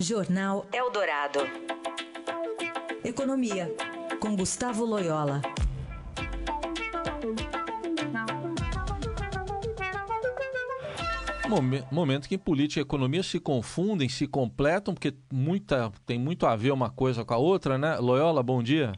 Jornal Eldorado. Economia, com Gustavo Loyola. Momento que em política e economia se confundem, se completam, porque muita, tem muito a ver uma coisa com a outra, né? Loyola, bom dia.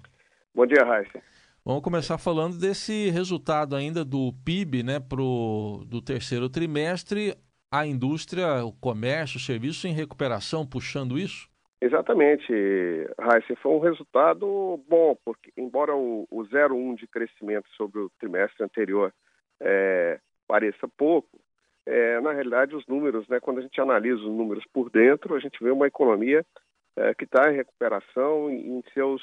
Bom dia, Raíssa. Vamos começar falando desse resultado ainda do PIB, né, pro, do terceiro trimestre. A indústria, o comércio, o serviço em recuperação, puxando isso? Exatamente, Raíssa. Foi um resultado bom, porque embora o, o 0,1 de crescimento sobre o trimestre anterior é, pareça pouco, é, na realidade, os números, né, quando a gente analisa os números por dentro, a gente vê uma economia é, que está em recuperação em seus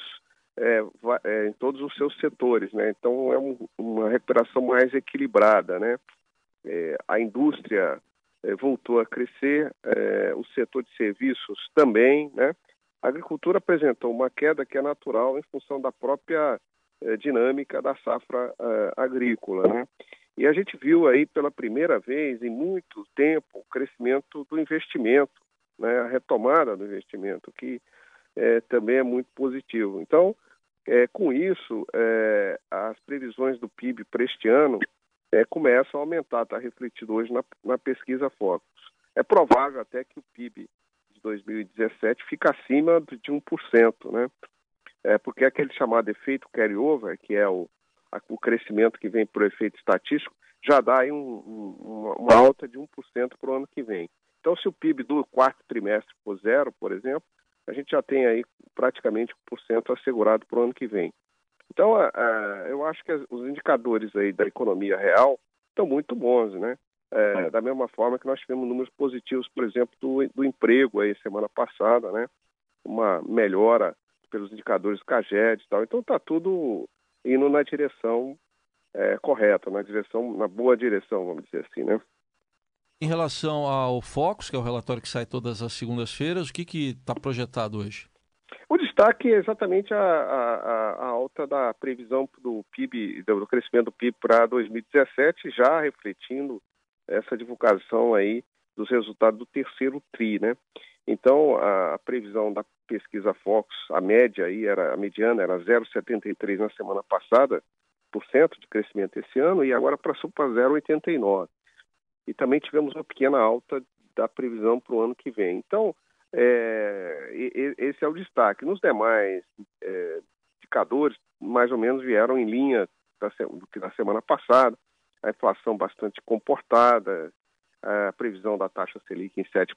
é, é, em todos os seus setores, né? Então é um, uma recuperação mais equilibrada, né? É, a indústria voltou a crescer, o setor de serviços também, né? A agricultura apresentou uma queda que é natural em função da própria dinâmica da safra agrícola, né? E a gente viu aí pela primeira vez em muito tempo o crescimento do investimento, né, a retomada do investimento, que também é muito positivo. Então, com isso, as previsões do PIB para este ano é, a aumentar, está refletido hoje na, na pesquisa Focus. É provável até que o PIB de 2017 fique acima de 1%, né? É, porque aquele chamado efeito carryover, que é o, o crescimento que vem por efeito estatístico, já dá aí um, um, uma alta de 1% para o ano que vem. Então, se o PIB do quarto trimestre for zero, por exemplo, a gente já tem aí praticamente 1% assegurado para o ano que vem. Então, a, a, eu acho que os indicadores aí da economia real estão muito bons, né? É, da mesma forma que nós tivemos números positivos, por exemplo, do, do emprego aí semana passada, né? Uma melhora pelos indicadores do CAGED e tal. Então, está tudo indo na direção é, correta, na direção, na boa direção, vamos dizer assim, né? Em relação ao Focus, que é o relatório que sai todas as segundas-feiras, o que está projetado hoje? Destaque é exatamente a, a, a, alta da previsão do PIB, do crescimento do PIB para 2017, já refletindo essa divulgação aí dos resultados do terceiro TRI, né? Então, a, previsão da pesquisa Focus, a média aí era, a mediana era 0,73 na semana passada, por cento de crescimento esse ano, e agora passou para 0,89. E também tivemos uma pequena alta da previsão para o ano que vem. Então, é, esse é o destaque. Nos demais é, indicadores, mais ou menos vieram em linha da, do que na semana passada. A inflação bastante comportada, a previsão da taxa Selic em 7%,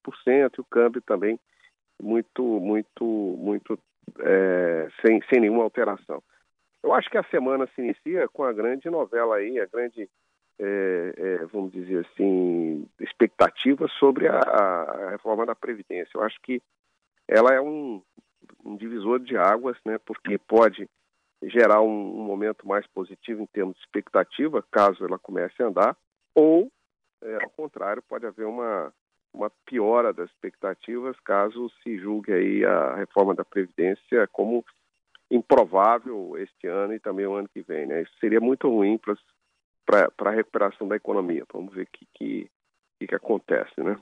e o câmbio também muito, muito, muito é, sem, sem nenhuma alteração. Eu acho que a semana se inicia com a grande novela aí, a grande, é, é, vamos dizer assim, expectativa sobre a, a, reforma da Previdência. Eu acho que ela é um, um divisor de águas, né, porque pode gerar um, um, momento mais positivo em termos de expectativa, caso ela comece a andar, ou, é, ao contrário, pode haver uma, uma piora das expectativas caso se julgue aí a reforma da Previdência como improvável este ano e também o ano que vem. Né? Isso seria muito ruim para a recuperação da economia. Vamos ver o que, que, que acontece. Né?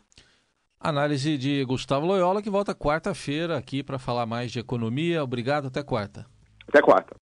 Análise de Gustavo Loyola, que volta quarta-feira aqui para falar mais de economia. Obrigado, até quarta. Até quarta.